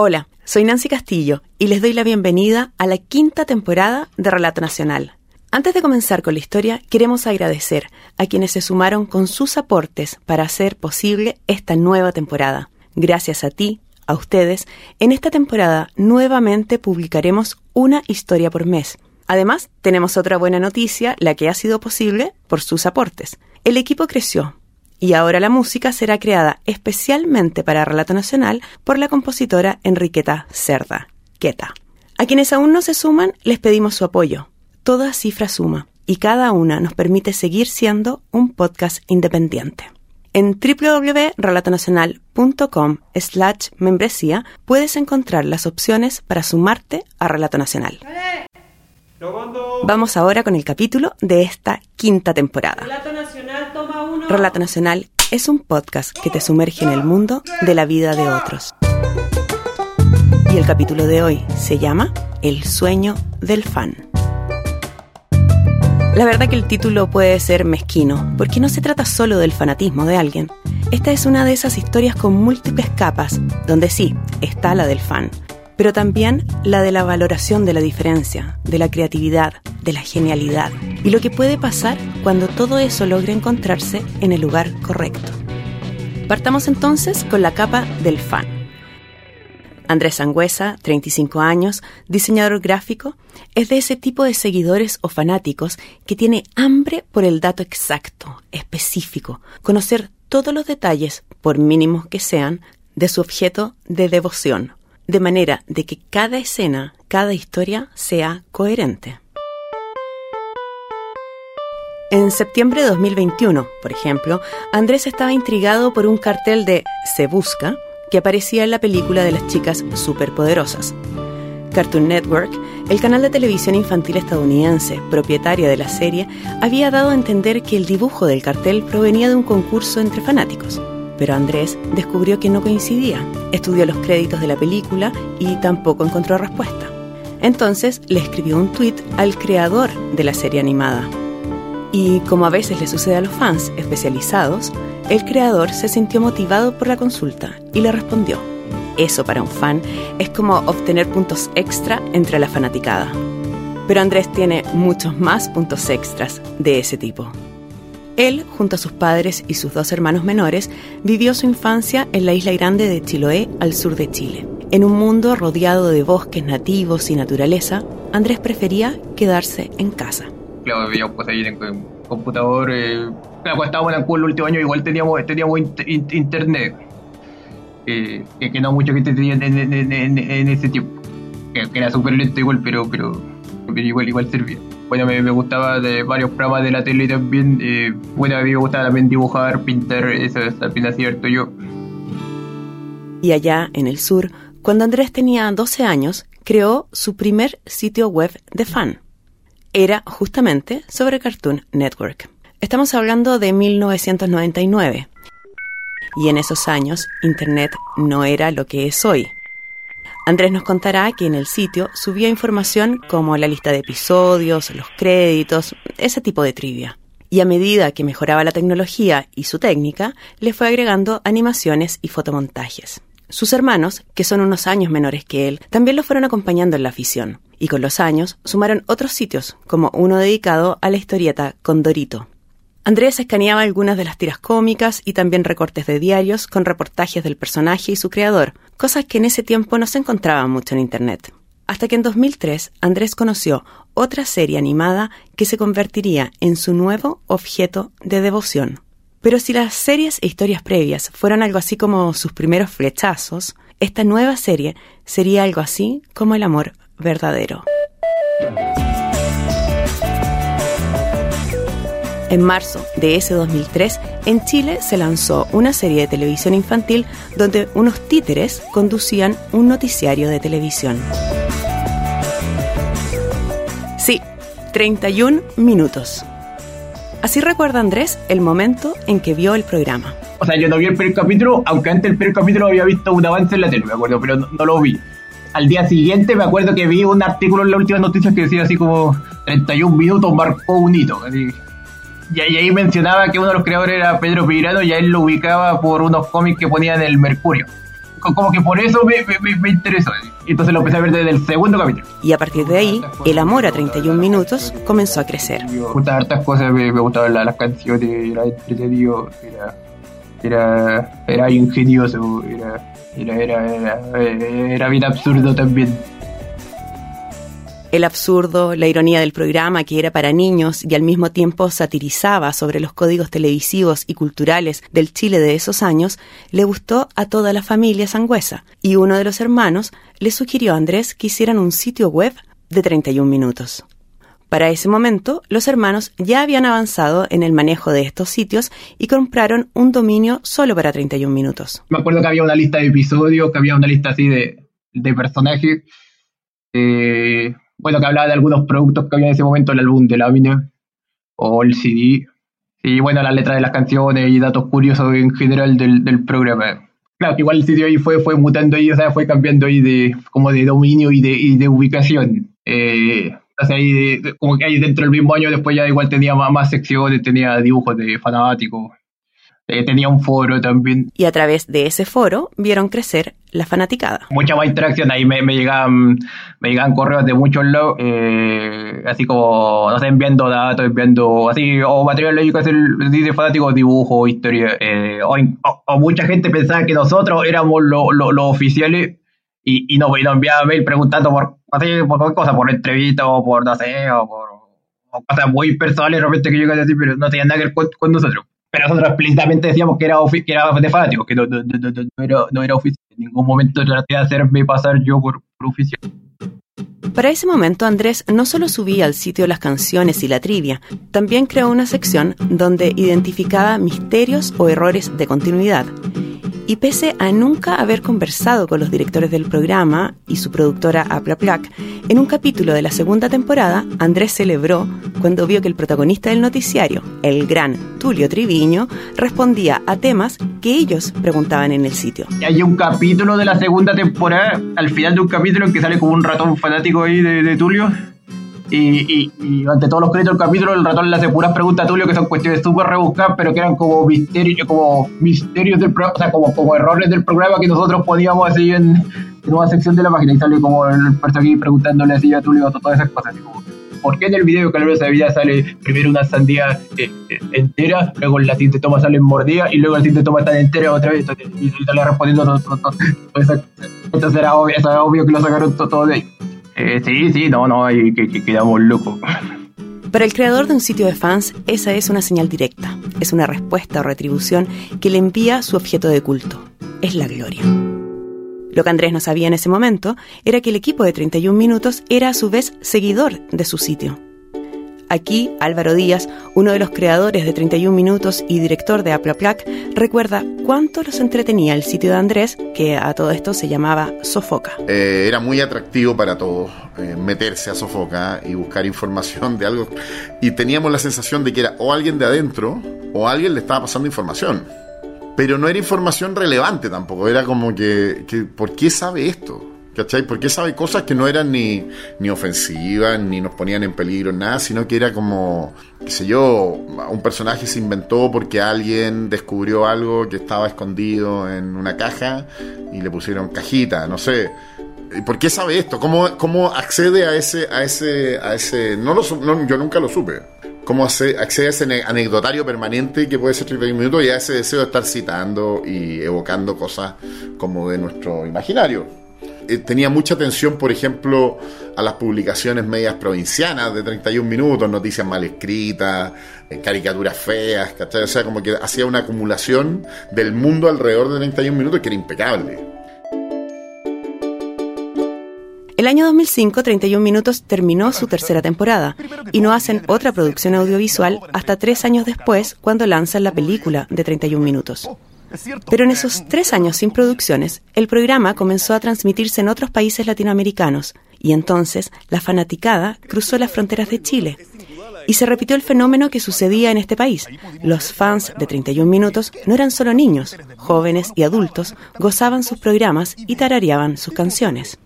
Hola, soy Nancy Castillo y les doy la bienvenida a la quinta temporada de Relato Nacional. Antes de comenzar con la historia, queremos agradecer a quienes se sumaron con sus aportes para hacer posible esta nueva temporada. Gracias a ti, a ustedes, en esta temporada nuevamente publicaremos una historia por mes. Además, tenemos otra buena noticia, la que ha sido posible por sus aportes. El equipo creció, y ahora la música será creada especialmente para Relato Nacional por la compositora Enriqueta Cerda, Queta. A quienes aún no se suman, les pedimos su apoyo. Toda cifra suma, y cada una nos permite seguir siendo un podcast independiente. En www.relatonacional.com slash membresía puedes encontrar las opciones para sumarte a Relato Nacional. Vamos ahora con el capítulo de esta quinta temporada. Relato Nacional. Relato Nacional es un podcast que te sumerge en el mundo de la vida de otros. Y el capítulo de hoy se llama El sueño del fan. La verdad que el título puede ser mezquino, porque no se trata solo del fanatismo de alguien. Esta es una de esas historias con múltiples capas, donde sí, está la del fan, pero también la de la valoración de la diferencia, de la creatividad, de la genialidad y lo que puede pasar cuando todo eso logra encontrarse en el lugar correcto. Partamos entonces con la capa del fan. Andrés Sangüesa, 35 años, diseñador gráfico, es de ese tipo de seguidores o fanáticos que tiene hambre por el dato exacto, específico, conocer todos los detalles, por mínimos que sean, de su objeto de devoción de manera de que cada escena, cada historia sea coherente. En septiembre de 2021, por ejemplo, Andrés estaba intrigado por un cartel de Se Busca que aparecía en la película de las chicas superpoderosas. Cartoon Network, el canal de televisión infantil estadounidense, propietario de la serie, había dado a entender que el dibujo del cartel provenía de un concurso entre fanáticos. Pero Andrés descubrió que no coincidía. Estudió los créditos de la película y tampoco encontró respuesta. Entonces le escribió un tuit al creador de la serie animada. Y como a veces le sucede a los fans especializados, el creador se sintió motivado por la consulta y le respondió. Eso para un fan es como obtener puntos extra entre la fanaticada. Pero Andrés tiene muchos más puntos extras de ese tipo. Él, junto a sus padres y sus dos hermanos menores, vivió su infancia en la isla grande de Chiloé, al sur de Chile. En un mundo rodeado de bosques nativos y naturaleza, Andrés prefería quedarse en casa. Claro, veíamos cosas ahí en computador. Eh, cuando estábamos en el el último año, igual teníamos, teníamos internet. Eh, que, no mucha gente tenía en, ese tiempo. Que, era súper lento igual, pero, pero, pero igual, igual servía bueno, me, gustaba de varios programas de la tele también. Eh, bueno, a mí me gustaba también dibujar, pintar, eso es también cierto yo. Y allá, en el sur, cuando Andrés tenía 12 años, creó su primer sitio web de fan. Era justamente sobre Cartoon Network. Estamos hablando de 1999. Y en esos años, Internet no era lo que es hoy. Andrés nos contará que en el sitio subía información como la lista de episodios, los créditos, ese tipo de trivia. Y a medida que mejoraba la tecnología y su técnica, le fue agregando animaciones y fotomontajes. Sus hermanos, que son unos años menores que él, también lo fueron acompañando en la afición, y con los años sumaron otros sitios, como uno dedicado a la historieta Condorito. Andrés escaneaba algunas de las tiras cómicas y también recortes de diarios con reportajes del personaje y su creador, cosas que en ese tiempo no se encontraban mucho en Internet. Hasta que en 2003 Andrés conoció otra serie animada que se convertiría en su nuevo objeto de devoción. Pero si las series e historias previas fueron algo así como sus primeros flechazos, esta nueva serie sería algo así como el amor verdadero. En marzo de ese 2003, en Chile se lanzó una serie de televisión infantil donde unos títeres conducían un noticiario de televisión. Sí, 31 minutos. Así recuerda Andrés el momento en que vio el programa. O sea, yo no vi el primer capítulo, aunque antes del primer capítulo había visto un avance en la tele, me acuerdo, pero no, lo vi. Al día siguiente me acuerdo que vi un artículo en la última noticia que decía así como 31 minutos marcó un hito. Y, ahí mencionaba que uno de los creadores era Pedro Pirano y a él lo ubicaba por unos cómics que ponían en el Mercurio. Como que por eso me, me, me interesó. Entonces lo empecé a ver desde el segundo capítulo. Y a partir de ahí, el amor a 31 minutos comenzó a crecer. Me gustaban hartas cosas, me, me gustaban la- las canciones, era entretenido, era, era, era ingenioso, era, era, era, era, era bien absurdo también. El absurdo, la ironía del programa que era para niños y al mismo tiempo satirizaba sobre los códigos televisivos y culturales del Chile de esos años, le gustó a toda la familia sangüesa y uno de los hermanos le sugirió a Andrés que hicieran un sitio web de 31 minutos. Para ese momento, los hermanos ya habían avanzado en el manejo de estos sitios y compraron un dominio solo para 31 minutos. Me acuerdo que había una lista de episodios, que había una lista así de, de personajes. eh, bueno, que hablaba de algunos productos que había en ese momento, el álbum de lámina o el CD. Y bueno, las letras de las canciones y datos curiosos en general del, del programa. Claro, que igual el sitio ahí fue, fue mutando ahí, o sea, fue cambiando ahí de, como de dominio y de, y de ubicación. Eh, entonces ahí, de- como que ahí dentro del mismo año después ya igual tenía más, más secciones, tenía dibujos de fanáticos, eh, tenía un foro también. Y a través de ese foro vieron crecer la fanaticada. mucha más interacción. Ahí me, me llegaban me llegaban correos de muchos lados, eh, así como, no sé, enviando datos, enviando así, o material lógico, así, de fanáticos, dibujos, historia. eh, o, o- o mucha gente pensaba que nosotros éramos lo- lo- los oficiales y, y, nos, y nos enviaba mail preguntando por, así, por cualquier cosa, por entrevista o por, no sé, o por o cosas muy personales realmente que llegan así, pero no tenían nada que ver con, con nosotros. Pero nosotros explícitamente decíamos que era, que era de fanáticos, que no, no, no, no era, no era oficial. En ningún momento traté de hacerme pasar yo por, por oficial. Para ese momento Andrés no solo subía al sitio las canciones y la trivia, también creó una sección donde identificaba misterios o errores de continuidad. Y pese a nunca haber conversado con los directores del programa y su productora Aplaplac, en un capítulo de la segunda temporada, Andrés celebró cuando vio que el protagonista del noticiario, el gran Tulio Triviño, respondía a temas que ellos preguntaban en el sitio. Hay un capítulo de la segunda temporada, al final de un capítulo que sale como un ratón fanático ahí de Tulio. Y, y, y ante todos los créditos del capítulo, el ratón le hace puras preguntas a Tulio que son cuestiones súper rebuscadas, pero que eran como misterios, como misterios del programa, o sea, como, como errores del programa que nosotros poníamos así en, en una sección de la página. Y sale como el personaje preguntándole así a Tulio todas esas cosas. Así como, ¿Por qué en el video de Calor de Vida sale primero una sandía eh, eh, entera, luego la siguiente toma sale mordida y luego la siguiente toma está entera otra vez? Entonces, y, y respondiendo todo, todo, todo, todo eso. Entonces era obvio, obvio que lo sacaron todo de ahí. Eh, sí, sí, no, no, que quedamos locos. Para el creador de un sitio de fans, esa es una señal directa, es una respuesta o retribución que le envía su objeto de culto, es la gloria. Lo que Andrés no sabía en ese momento era que el equipo de 31 minutos era a su vez seguidor de su sitio. Aquí, Álvaro Díaz, uno de los creadores de 31 minutos y director de Aplaplac, recuerda cuánto los entretenía el sitio de Andrés, que a todo esto se llamaba Sofoca. Eh, era muy atractivo para todos eh, meterse a Sofoca y buscar información de algo. Y teníamos la sensación de que era o alguien de adentro o alguien le estaba pasando información. Pero no era información relevante tampoco. Era como que, que ¿por qué sabe esto? ¿Cachai? ¿Por qué sabe cosas que no eran ni, ni ofensivas, ni nos ponían en peligro, nada? Sino que era como, qué sé yo, un personaje se inventó porque alguien descubrió algo que estaba escondido en una caja y le pusieron cajita, no sé. ¿Y ¿Por qué sabe esto? ¿Cómo, cómo accede a ese, a ese, a ese? No lo, no, yo nunca lo supe. ¿Cómo hace- accede a ese ane- anecdotario permanente que puede ser 31 minutos y a ese deseo de estar citando y evocando cosas como de nuestro imaginario? Eh, tenía mucha atención, por ejemplo, a las publicaciones medias provincianas de 31 minutos, noticias mal escritas, eh, caricaturas feas, ¿cachai? O sea, como que hacía una acumulación del mundo alrededor de 31 minutos que era impecable. El año 2005, 31 Minutos terminó su tercera temporada y no hacen otra producción audiovisual hasta tres años después, cuando lanzan la película de 31 Minutos. Pero en esos tres años sin producciones, el programa comenzó a transmitirse en otros países latinoamericanos y entonces la fanaticada cruzó las fronteras de Chile. Y se repitió el fenómeno que sucedía en este país. Los fans de 31 Minutos no eran solo niños, jóvenes y adultos gozaban sus programas y tarareaban sus canciones.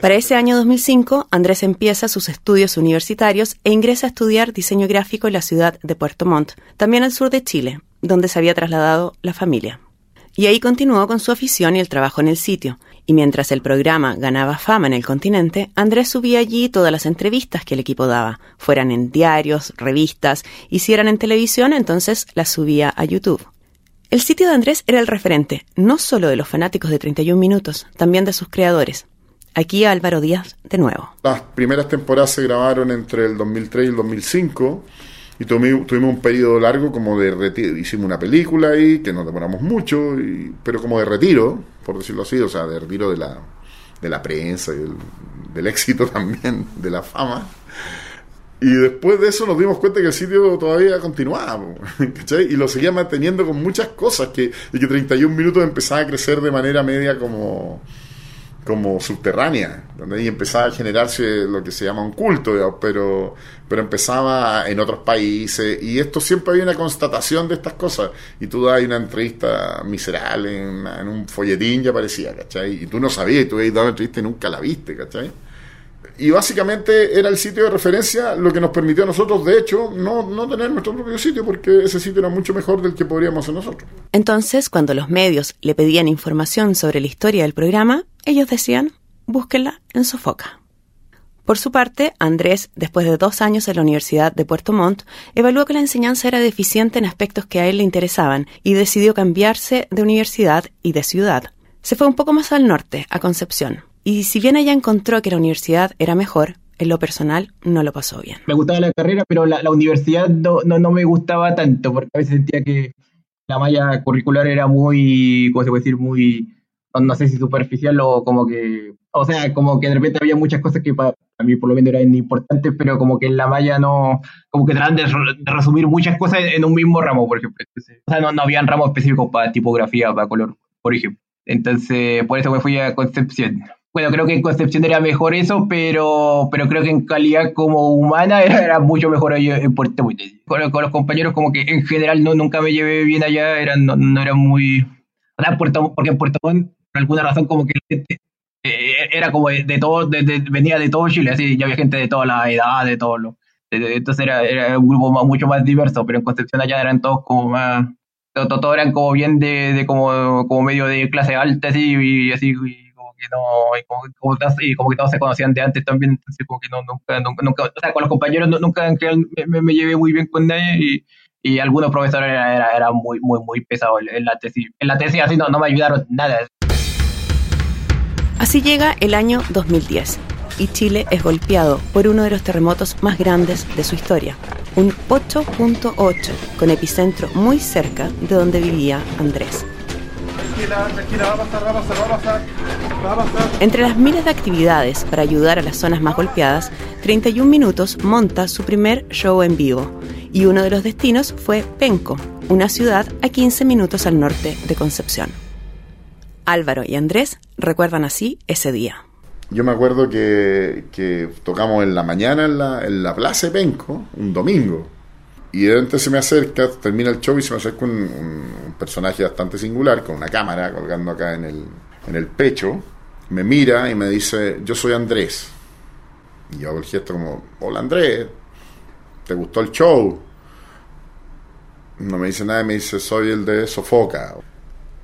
Para ese año 2005, Andrés empieza sus estudios universitarios e ingresa a estudiar diseño gráfico en la ciudad de Puerto Montt, también al sur de Chile, donde se había trasladado la familia. y ahí continuó con su afición y el trabajo en el sitio. Y mientras el programa ganaba fama en el continente, Andrés subía allí todas las entrevistas que el equipo daba, fueran en diarios, revistas, y si eran en televisión, entonces las subía a YouTube. El sitio de Andrés era el referente, no solo de los fanáticos de 31 minutos, también de sus creadores. Aquí Álvaro Díaz de nuevo. Las primeras temporadas se grabaron entre el 2003 y el 2005 y tuvimos, un periodo largo como de retiro. Hicimos una película ahí, que nos demoramos mucho, pero como de retiro, por decirlo así, o sea, de retiro de la, de la prensa y del, éxito también, de la fama. Y después de eso nos dimos cuenta que el sitio todavía continuaba, ¿cachai? Y lo seguía manteniendo con muchas cosas, que, y que 31 minutos empezaba a crecer de manera media como como subterránea, donde ahí empezaba a generarse lo que se llama un culto, pero, pero empezaba en otros países, y esto siempre había una constatación de estas cosas, y tú das una entrevista miserable en, en un folletín, ya aparecía, ¿cachai? Y tú no sabías, y tú habías dado una entrevista y nunca la viste, ¿cachai? Y básicamente era el sitio de referencia lo que nos permitió a nosotros, de hecho, no, no tener nuestro propio sitio, porque ese sitio era mucho mejor del que podríamos hacer nosotros. Entonces, cuando los medios le pedían información sobre la historia del programa, ellos decían, búsquenla en Sofoca. Por su parte, Andrés, después de dos años en la Universidad de Puerto Montt, evaluó que la enseñanza era deficiente en aspectos que a él le interesaban y decidió cambiarse de universidad y de ciudad. Se fue un poco más al norte, a Concepción, y si bien ella encontró que la universidad era mejor, en lo personal no lo pasó bien. Me gustaba la carrera, pero la, universidad no, no, me gustaba tanto, porque a veces sentía que la malla curricular era muy, ¿cómo se puede decir? Muy, no, sé si superficial o como que, o sea, como que de repente había muchas cosas que para, mí por lo menos eran importantes, pero como que en la malla no, como que trataban de, resumir muchas cosas en, un mismo ramo, por ejemplo. O sea, no, no habían ramos específicos para tipografía, para color, por ejemplo. Entonces, por eso me fui a Concepción bueno, creo que en Concepción era mejor eso, pero, pero creo que en calidad como humana era, mucho mejor allá en Puerto. Con, con, los compañeros como que en general no nunca me llevé bien allá, eran, no, eran muy... Sea, Puerto, porque en Puerto Montt, por alguna razón, como que eh, era como de, todo, venía de todo Chile, así, ya había gente de toda la edad, de todo lo... entonces era, era un grupo mucho más diverso, pero en Concepción allá eran todos como más... Todos, eran como bien de, de como, como medio de clase alta, así, y así... Y, no, y como, como que todos se conocían de antes también, como que no, nunca, nunca, o sea, con los compañeros nunca me, llevé muy bien con nadie y, y algunos profesores eran era, era muy, muy, muy pesados en la tesis. En la tesis así no, no me ayudaron nada. Así llega el año 2010 y Chile es golpeado por uno de los terremotos más grandes de su historia, un 8.8 con epicentro muy cerca de donde vivía Andrés. Entre las miles de actividades para ayudar a las zonas más golpeadas, 31 Minutos monta su primer show en vivo y uno de los destinos fue Penco, una ciudad a 15 minutos al norte de Concepción. Álvaro y Andrés recuerdan así ese día. Yo me acuerdo que, tocamos en la mañana en la, en la Plaza de Penco, un domingo. Y de repente se me acerca, termina el show y se me acerca un, personaje bastante singular, con una cámara colgando acá en el, en el pecho. Me mira y me dice, yo soy Andrés. Y yo hago el gesto como, hola Andrés, ¿te gustó el show? No me dice nada, me dice, soy el de Sofoca.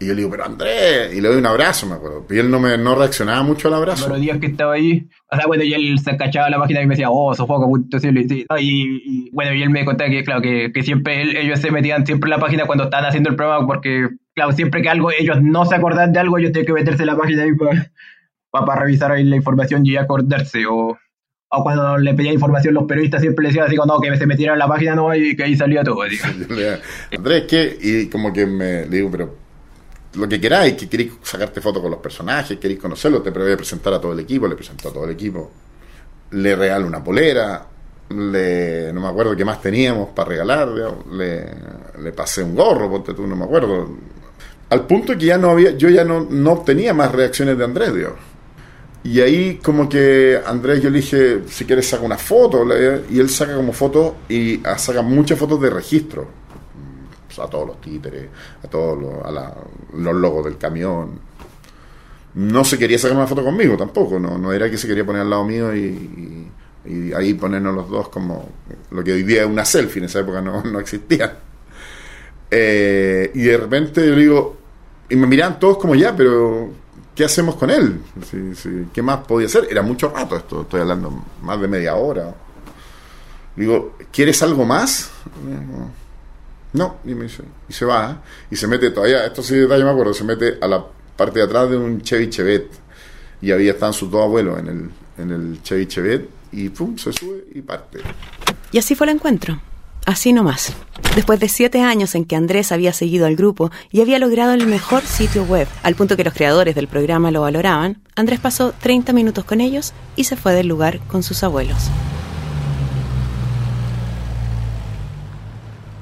Y yo le digo, pero Andrés, y le doy un abrazo, me acuerdo. Y él no, me, no reaccionaba mucho al abrazo. Los días que estaba ahí, o sea, bueno, y él se cachaba la página y me decía, oh, sofoco, sí, y, bueno, y él me contaba que, claro, que, que siempre ellos se metían siempre en la página cuando estaban haciendo el programa, porque, claro, siempre que algo, ellos no se acordan de algo, ellos tienen que meterse en la página ahí para, para, revisar ahí la información y acordarse, o, o cuando le pedía información los periodistas siempre le decían así, no, que se metieran en la página no y que ahí salía todo. Andrés, ¿qué? Y como que me digo, pero lo que queráis, que queréis sacarte fotos con los personajes, queréis conocerlos, te voy a presentar a todo el equipo, le presentó a todo el equipo, le regalo una polera, le, no me acuerdo qué más teníamos para regalar, le, le, pasé un gorro, ponte tú, no me acuerdo. Al punto que ya no había, yo ya no, no obtenía más reacciones de Andrés, Dios. Y ahí como que Andrés yo le dije, si quieres saca una foto, y él saca como foto y ah, saca muchas fotos de registro a todos los títeres, a todos los, a los logos del camión. No se quería sacar una foto conmigo tampoco, no, no era que se quería poner al lado mío y, ahí ponernos los dos como lo que hoy día es una selfie, en esa época no, no existía. Eh, y de repente yo digo, Y me miraban todos como ya, pero ¿qué hacemos con él? ¿Qué más podía hacer? Era mucho rato esto, estoy hablando más de media hora. Digo, ¿quieres algo más? No, y, me dice, y se va, y se mete todavía, esto sí detalle me acuerdo, se mete a la parte de atrás de un Chevy Chevet, y había están sus dos abuelos en el, en el Chevy Chevet, y pum, se sube y parte. Y así fue el encuentro. Así nomás. Después de siete años en que Andrés había seguido al grupo y había logrado el mejor sitio web, al punto que los creadores del programa lo valoraban, Andrés pasó 30 minutos con ellos y se fue del lugar con sus abuelos.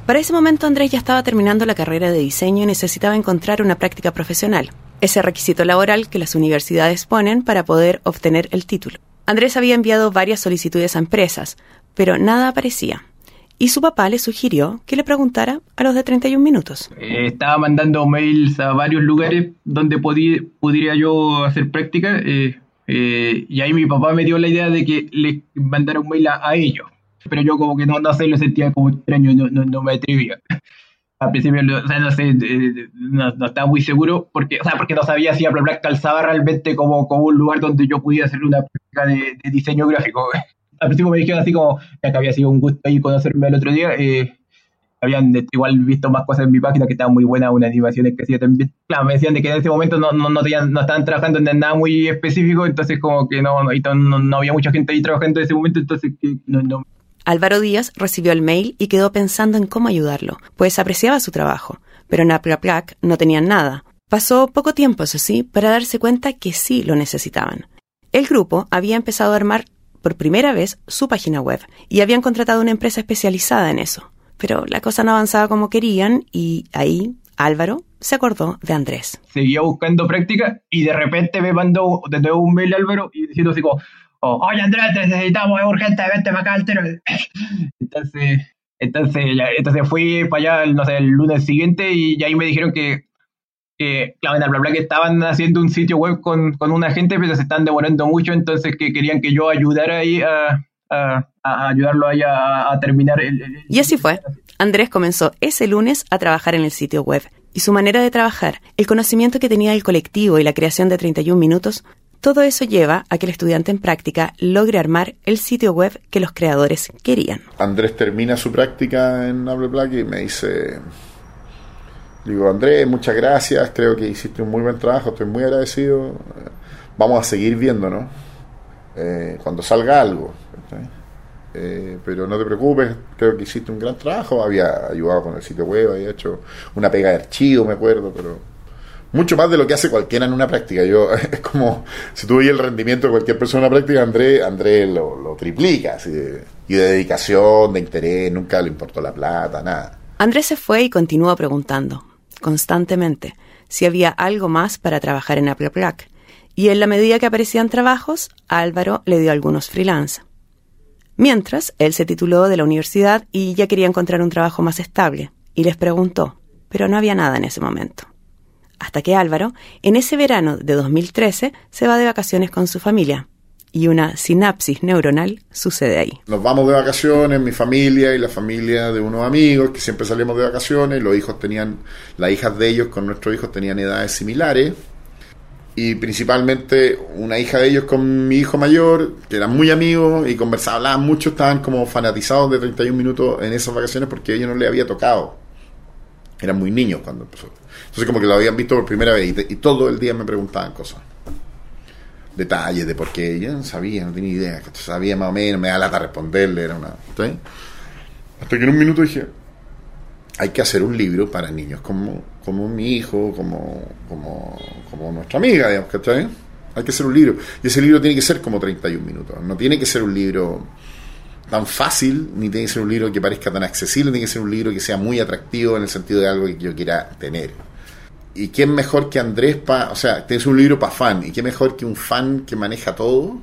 Para ese momento Andrés ya estaba terminando la carrera de diseño y necesitaba encontrar una práctica profesional, ese requisito laboral que las universidades ponen para poder obtener el título. Andrés había enviado varias solicitudes a empresas, pero nada aparecía. Y su papá le sugirió que le preguntara a los de 31 minutos. Eh, estaba mandando mails a varios lugares donde pudiera yo hacer práctica eh, eh, y ahí mi papá me dio la idea de que le mandara un mail a, ellos. Pero yo como que no, no sé, lo sentía como extraño, no, no, no me atrevía al principio, o sea, no sé, no, estaba muy seguro, porque, o sea, porque no sabía si Black calzaba realmente como, como un lugar donde yo pudiera hacer una práctica de, diseño gráfico. Al principio me dijeron así como, ya que había sido un gusto ahí conocerme el otro día, eh, habían igual visto más cosas en mi página que estaban muy buenas, unas animaciones que hacía también. Claro, me decían de que en ese momento no, no, no, no estaban trabajando en nada muy específico, entonces como que no, no, no, había mucha gente ahí trabajando en ese momento, entonces que no, no, Álvaro Díaz recibió el mail y quedó pensando en cómo ayudarlo, pues apreciaba su trabajo, pero en Aplaplac no tenían nada. Pasó poco tiempo, eso sí, para darse cuenta que sí lo necesitaban. El grupo había empezado a armar por primera vez su página web y habían contratado una empresa especializada en eso. Pero la cosa no avanzaba como querían y ahí Álvaro se acordó de Andrés. Seguía buscando práctica y de repente me mandó un mail Álvaro y diciendo así como, oye Andrés, necesitamos, es urgente, vente para acá Entonces, entonces, entonces fui para allá, no sé, el lunes siguiente y, ahí me dijeron que, que claro, en bla, que estaban haciendo un sitio web con, con una gente, pero se están demorando mucho, entonces que querían que yo ayudara ahí a, ayudarlo ahí a, a terminar el, Y así fue. Andrés comenzó ese lunes a trabajar en el sitio web y su manera de trabajar, el conocimiento que tenía del colectivo y la creación de 31 minutos todo eso lleva a que el estudiante en práctica logre armar el sitio web que los creadores querían. Andrés termina su práctica en Black y me dice, digo, Andrés, muchas gracias, creo que hiciste un muy buen trabajo, estoy muy agradecido, vamos a seguir viéndonos eh, cuando salga algo. Eh, pero no te preocupes, creo que hiciste un gran trabajo, había ayudado con el sitio web, había hecho una pega de archivo, me acuerdo, pero mucho más de lo que hace cualquiera en una práctica. Yo, es como, si tú el rendimiento de cualquier persona en una práctica, André, André lo, triplica, y de dedicación, de interés, nunca le importó la plata, nada. Andrés se fue y continuó preguntando, constantemente, si había algo más para trabajar en Apple Plaque. Y en la medida que aparecían trabajos, Álvaro le dio algunos freelance. Mientras, él se tituló de la universidad y ya quería encontrar un trabajo más estable, y les preguntó, pero no había nada en ese momento hasta que Álvaro, en ese verano de 2013, se va de vacaciones con su familia. Y una sinapsis neuronal sucede ahí. Nos vamos de vacaciones, mi familia y la familia de unos amigos, que siempre salimos de vacaciones. Los hijos tenían, las hijas de ellos con nuestros hijos tenían edades similares. Y principalmente una hija de ellos con mi hijo mayor, que eran muy amigos y conversaban, mucho, estaban como fanatizados de 31 minutos en esas vacaciones porque a ellos no les había tocado. Eran muy niños cuando empezó. Entonces como que lo habían visto por primera vez y, todo el día me preguntaban cosas. Detalles de por qué. Yo no sabía, no tenía idea. Sabía más o menos, me da lata responderle. Era una... Hasta que en un minuto dije, hay que hacer un libro para niños como, como mi hijo, como, como, como nuestra amiga, digamos, ¿cachai? Hay que hacer un libro. Y ese libro tiene que ser como 31 minutos. No tiene que ser un libro tan fácil, ni tiene que ser un libro que parezca tan accesible, tiene que ser un libro que sea muy atractivo en el sentido de algo que yo quiera tener. ¿Y quién mejor que Andrés para, o sea, tienes un libro para fan, y qué mejor que un fan que maneja todo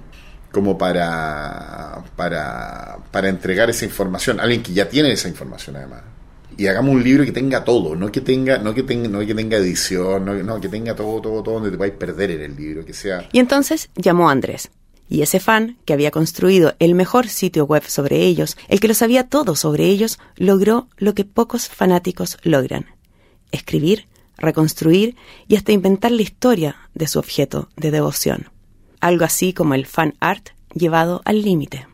como para, para, para entregar esa información, alguien que ya tiene esa información además. Y hagamos un libro que tenga todo, no que tenga, no que tenga, no que tenga edición, no, no que tenga todo, todo, todo donde te a perder en el libro, que sea. Y entonces llamó a Andrés y ese fan, que había construido el mejor sitio web sobre ellos, el que lo sabía todo sobre ellos, logró lo que pocos fanáticos logran, escribir reconstruir y hasta inventar la historia de su objeto de devoción. Algo así como el fan art llevado al límite.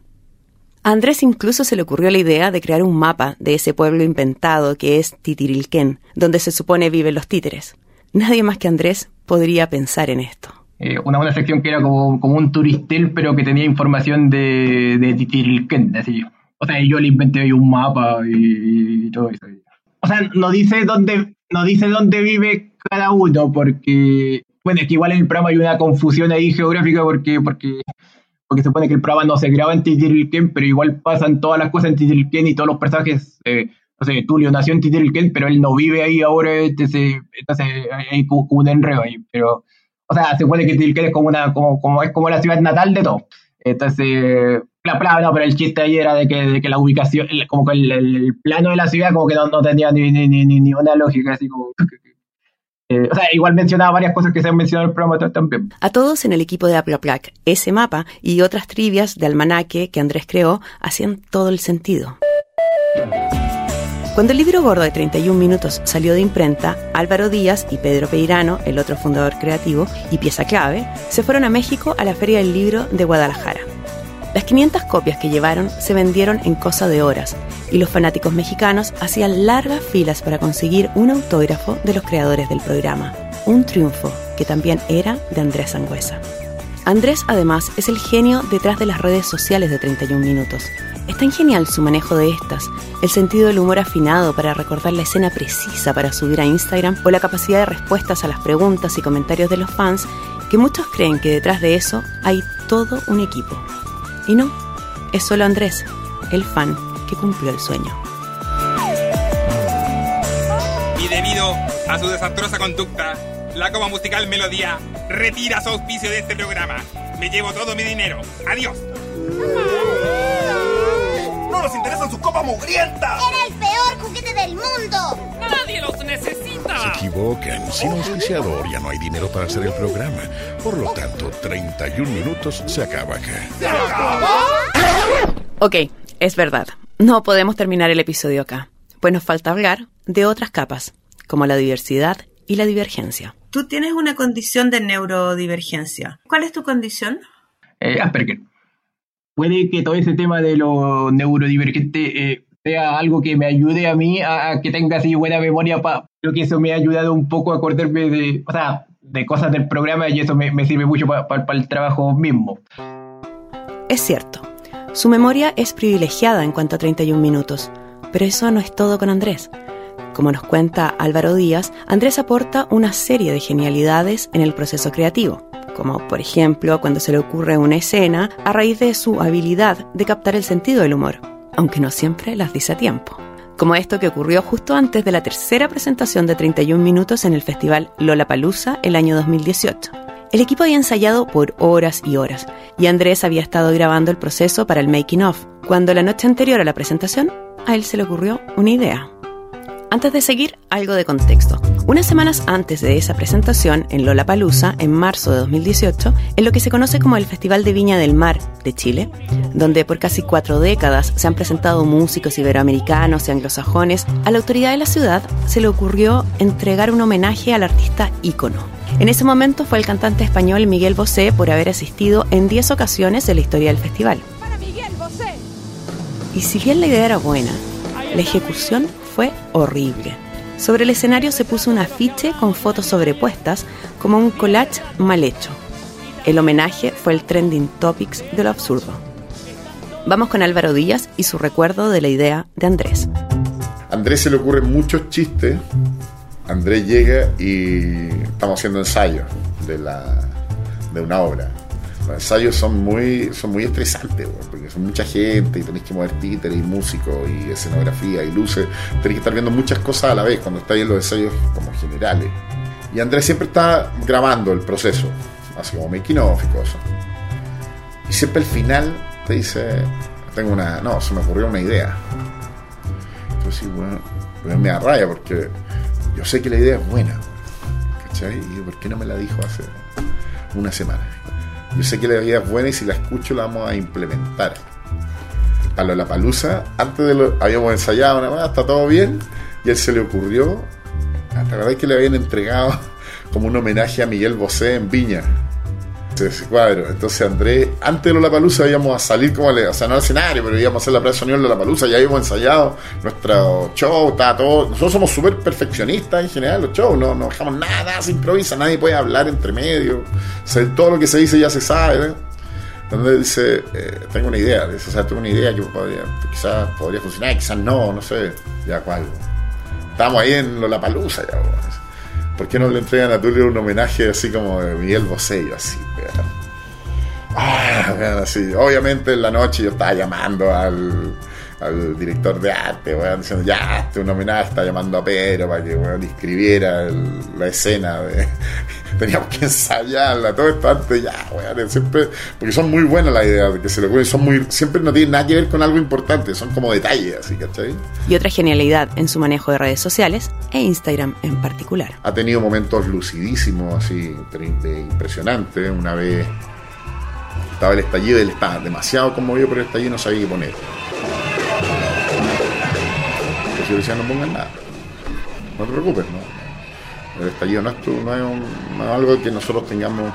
A Andrés incluso se le ocurrió la idea de crear un mapa de ese pueblo inventado que es Titirilquén, donde se supone viven los títeres. Nadie más que Andrés podría pensar en esto. Eh, una, una sección que era como, como un turistel, pero que tenía información de, de así. O sea, yo le inventé ahí un mapa y, todo eso. O sea, no dice dónde, no dice dónde vive cada uno, porque, bueno, es que igual en el programa hay una confusión ahí geográfica porque, porque, porque supone que el programa no se graba en Titirilquén, pero igual pasan todas las cosas en Titirilquén y todos los personajes, eh, no sé, Tulio nació en Titirilquén, pero él no vive ahí ahora, entonces, entonces hay como un enredo ahí, pero, o sea, se supone que es como una, como, como, es como la ciudad natal de todo. Entonces, la plana, pero el chiste ahí era de que, de que la ubicación, el- como que el, el plano de la ciudad como que no, no tenía ni, ni, ni, ni, una lógica, así como... eh, o sea, igual mencionaba varias cosas que se han mencionado en el programa también. A todos en el equipo de Aplaplac, ese mapa y otras trivias de almanaque que Andrés creó hacían todo el sentido. Cuando el libro gordo de 31 minutos salió de imprenta, Álvaro Díaz y Pedro Peirano, el otro fundador creativo y pieza clave, se fueron a México a la Feria del Libro de Guadalajara. Las 500 copias que llevaron se vendieron en cosa de horas y los fanáticos mexicanos hacían largas filas para conseguir un autógrafo de los creadores del programa. Un triunfo que también era de Andrés Sangüesa. Andrés además es el genio detrás de las redes sociales de 31 minutos. Es tan genial su manejo de estas, el sentido del humor afinado para recordar la escena precisa para subir a Instagram o la capacidad de respuestas a las preguntas y comentarios de los fans que muchos creen que detrás de eso hay todo un equipo. Y no, es solo Andrés, el fan que cumplió el sueño. Y debido a su desastrosa conducta, la coma musical Melodía retira su auspicio de este programa. Me llevo todo mi dinero. Adiós. ¡No nos interesan sus copas mugrientas! ¡Era el peor juguete del mundo! Nadie los necesita. Se equivocan. Sin auspiciador ya no hay dinero para hacer el programa. Por lo tanto, 31 minutos se acaba acá. Ok, es verdad. No podemos terminar el episodio acá, pues nos falta hablar de otras capas, como la diversidad y la divergencia. Tú tienes una condición de neurodivergencia. ¿Cuál es tu condición? Eh, Asperger. Puede que todo ese tema de lo neurodivergente eh, sea algo que me ayude a mí a, a que tenga así buena memoria. Pa, creo que eso me ha ayudado un poco a acordarme de, o sea, de cosas del programa y eso me, me sirve mucho para el trabajo mismo. Es cierto, su memoria es privilegiada en cuanto a 31 minutos, pero eso no es todo con Andrés. Como nos cuenta Álvaro Díaz, Andrés aporta una serie de genialidades en el proceso creativo, como por ejemplo cuando se le ocurre una escena a raíz de su habilidad de captar el sentido del humor, aunque no siempre las dice a tiempo. Como esto que ocurrió justo antes de la tercera presentación de 31 minutos en el festival Lollapalooza el año 2018. El equipo había ensayado por horas y horas, y Andrés había estado grabando el proceso para el making of, cuando la noche anterior a la presentación a él se le ocurrió una idea. Antes de seguir, algo de contexto. Unas semanas antes de esa presentación en Lollapalooza, en marzo de 2018, en lo que se conoce como el Festival de Viña del Mar de Chile, donde por casi cuatro décadas se han presentado músicos iberoamericanos y anglosajones, a la autoridad de la ciudad se le ocurrió entregar un homenaje al artista ícono. En ese momento fue el cantante español Miguel Bosé por haber asistido en 10 ocasiones en la historia del festival. Y si bien la idea era buena, la ejecución fue horrible. Sobre el escenario se puso un afiche con fotos sobrepuestas, como un collage mal hecho. El homenaje fue el trending topics de lo absurdo. Vamos con Álvaro Díaz y su recuerdo de la idea de Andrés. A Andrés se le ocurren muchos chistes. Andrés llega y estamos haciendo ensayos de, la, de una obra. Los ensayos son muy, son muy estresantes, porque son mucha gente y tenés que mover títeres y músicos y escenografía y luces. Tenés que estar viendo muchas cosas a la vez cuando estáis en los ensayos como generales. Y Andrés siempre está grabando el proceso, así como making of y cosas. Y siempre al final te dice, tengo una, no, se me ocurrió una idea. Entonces, bueno, me da raya porque yo sé que la idea es buena. ¿Cachai? Y ¿por qué no me la dijo hace una semana? Yo sé que la idea es buena y si la escucho la vamos a implementar. Para la palusa, antes de lo habíamos ensayado nada más, está todo bien, y él se le ocurrió, la verdad es que le habían entregado como un homenaje a Miguel Bosé en Viña. Ese cuadro. Entonces Andrés, antes de palusa íbamos a salir como, o sea, no al escenario, pero íbamos a hacer la de la palusa, ya habíamos ensayado nuestro show, estaba todo. Nosotros somos súper perfeccionistas en general, los shows, no, no dejamos nada, se improvisa, nadie puede hablar entre medio. O todo lo que se dice ya se sabe. Donde dice, eh, tengo una idea, dice, o sea, tengo una idea que quizás podría funcionar, quizás no, no sé, ya cuál. Estamos ahí en Lollapalooza ya, ¿Por qué no le entregan a Tulio un homenaje así como de Miguel Bosé? así, ah, así. Obviamente en la noche yo estaba llamando al, al director de arte, diciendo, ya, este un homenaje, está llamando a Pedro para que bueno, escribiera la escena de, teníamos que ensayarla, todo esto antes, ya, weón, siempre, porque son muy buenas las ideas de que se le son muy, siempre no tienen nada que ver con algo importante, son como detalles, así, ¿cachai? Y otra genialidad en su manejo de redes sociales e Instagram en particular. Ha tenido momentos lucidísimos, así, impresionantes, una vez estaba el estallido, él estaba demasiado conmovido por el estallido y no sabía qué poner. Entonces yo decía, no pongan nada, no te preocupes, no el estallido no es, no es, algo que nosotros tengamos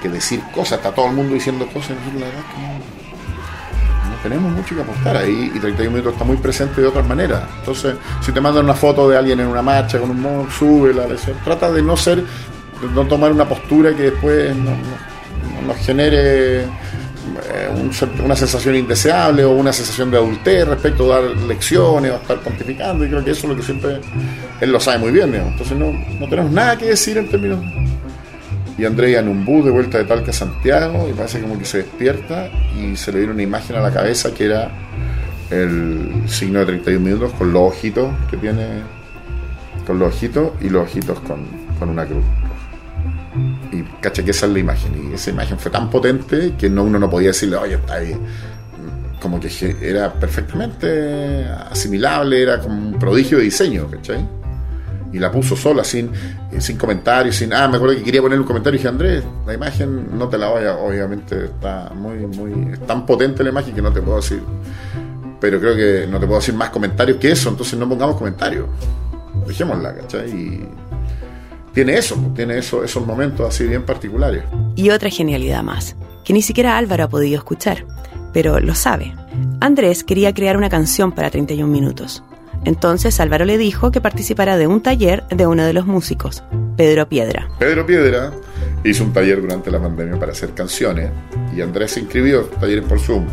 que decir cosas, está todo el mundo diciendo cosas, nosotros la verdad que no, tenemos mucho que apostar ahí y 31 minutos está muy presente de otras maneras. Entonces, si te mandan una foto de alguien en una marcha con un modo, sube la trata de no ser, de no tomar una postura que después nos genere eh, una sensación indeseable o una sensación de adultez respecto a dar lecciones o estar pontificando y creo que eso es lo que siempre él lo sabe muy bien entonces no, no, tenemos nada que decir en términos y un bus de vuelta de Talca a Santiago y parece como que se despierta y se le viene una imagen a la cabeza que era el signo de 31 minutos con los ojitos que tiene con los ojitos y los ojitos con, con una cruz y caché que esa es la imagen. Y esa imagen fue tan potente que no, uno no podía decirle, oye, está ahí. Como que era perfectamente asimilable, era como un prodigio de diseño, ¿cachai? Y la puso sola, sin, sin comentarios, sin. Ah, me acuerdo que quería poner un comentario y dije, Andrés, la imagen no te la voy a. Obviamente está muy, muy. Es tan potente la imagen que no te puedo decir. Pero creo que no te puedo decir más comentarios que eso, entonces no pongamos comentarios. Dejémosla, ¿cachai? Y tiene eso, tiene eso, esos momentos así bien particulares. Y otra genialidad más, que ni siquiera Álvaro ha podido escuchar, pero lo sabe. Andrés quería crear una canción para 31 minutos. Entonces Álvaro le dijo que participara de un taller de uno de los músicos, Pedro Piedra. Pedro Piedra hizo un taller durante la pandemia para hacer canciones y Andrés se inscribió, talleres por Zoom.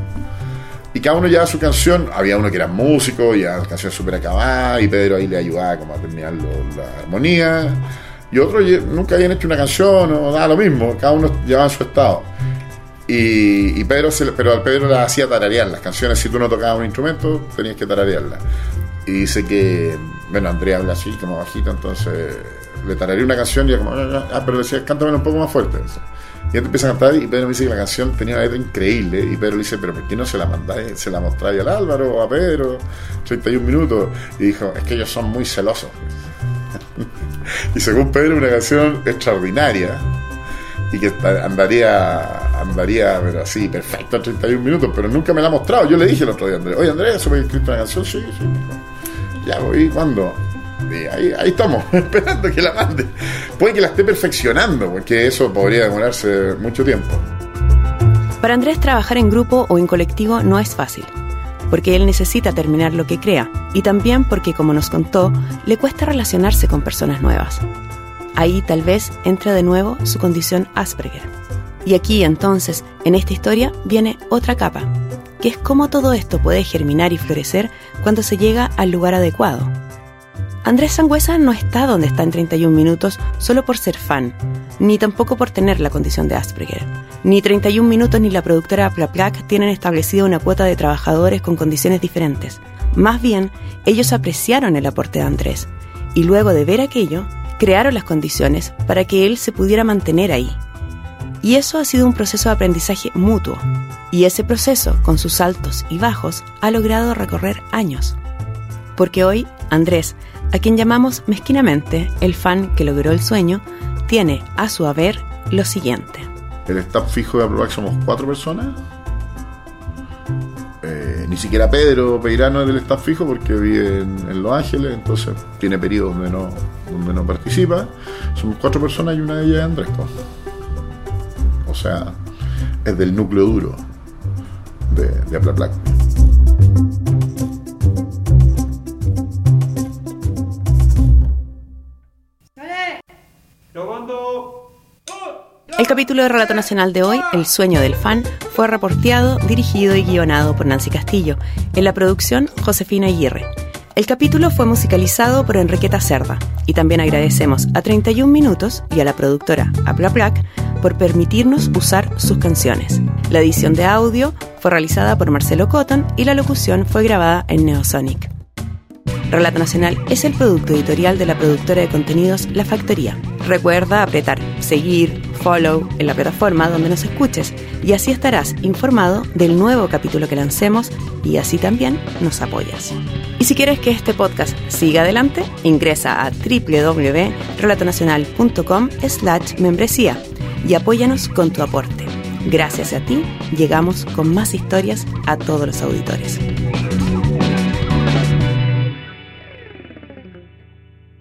Y cada uno llevaba su canción, había uno que era músico, ya la canción súper acabada, y Pedro ahí le ayudaba como a terminar la armonía y otros nunca habían hecho una canción o nada lo mismo, cada uno llevaba su estado. Y, Pedro pero al Pedro la hacía tararear las canciones, si tú no tocabas un instrumento, tenías que tararearlas. Y dice que, bueno, Andrea habla así, como bajito, entonces le tarareé una canción y como, ah, ah, ah" pero le decía, cántame un poco más fuerte. Y él empieza a cantar y Pedro me dice que la canción tenía una letra increíble. Y Pedro le dice, pero ¿por qué no se la mandáis? Se la mostráis al Álvaro o a Pedro, 31 minutos. Y dijo, es que ellos son muy celosos. y según Pedro, una canción extraordinaria y que andaría, andaría, pero así, perfecto a 31 minutos, pero nunca me la ha mostrado. Yo le dije el otro día a Andrés, oye Andrés, ¿se escrito una canción? Sí, sí. Ya, voy, ¿cuándo? Y ahí, ahí estamos, esperando que la mande. Puede que la esté perfeccionando, porque eso podría demorarse mucho tiempo. Para Andrés, trabajar en grupo o en colectivo no es fácil porque él necesita terminar lo que crea y también porque, como nos contó, le cuesta relacionarse con personas nuevas. Ahí tal vez entra de nuevo su condición Asperger. Y aquí entonces, en esta historia, viene otra capa, que es cómo todo esto puede germinar y florecer cuando se llega al lugar adecuado. Andrés Sangüesa no está donde está en 31 minutos solo por ser fan, ni tampoco por tener la condición de Asperger. Ni 31 minutos ni la productora Plaplac tienen establecido una cuota de trabajadores con condiciones diferentes. Más bien, ellos apreciaron el aporte de Andrés y luego de ver aquello, crearon las condiciones para que él se pudiera mantener ahí. Y eso ha sido un proceso de aprendizaje mutuo. Y ese proceso, con sus altos y bajos, ha logrado recorrer años. Porque hoy, Andrés, a quien llamamos mezquinamente el fan que logró el sueño, tiene a su haber lo siguiente. El staff fijo de Aprobac somos cuatro personas. Eh, ni siquiera Pedro Peirano es del staff fijo porque vive en, Los Ángeles, entonces tiene periodos donde no, donde no participa. Somos cuatro personas y una de ellas es Andrés. O sea, es del núcleo duro de, de Aplaplac. El capítulo de Relato Nacional de hoy, El sueño del fan, fue reporteado, dirigido y guionado por Nancy Castillo. En la producción, Josefina Aguirre. El capítulo fue musicalizado por Enriqueta Cerda. Y también agradecemos a 31 Minutos y a la productora Apla Black por permitirnos usar sus canciones. La edición de audio fue realizada por Marcelo Cotton y la locución fue grabada en Neosonic. Relato Nacional es el producto editorial de la productora de contenidos La Factoría. Recuerda apretar seguir, follow en la plataforma donde nos escuches y así estarás informado del nuevo capítulo que lancemos y así también nos apoyas. Y si quieres que este podcast siga adelante, ingresa a www.relatonacional.com slash membresía y apóyanos con tu aporte. Gracias a ti llegamos con más historias a todos los auditores.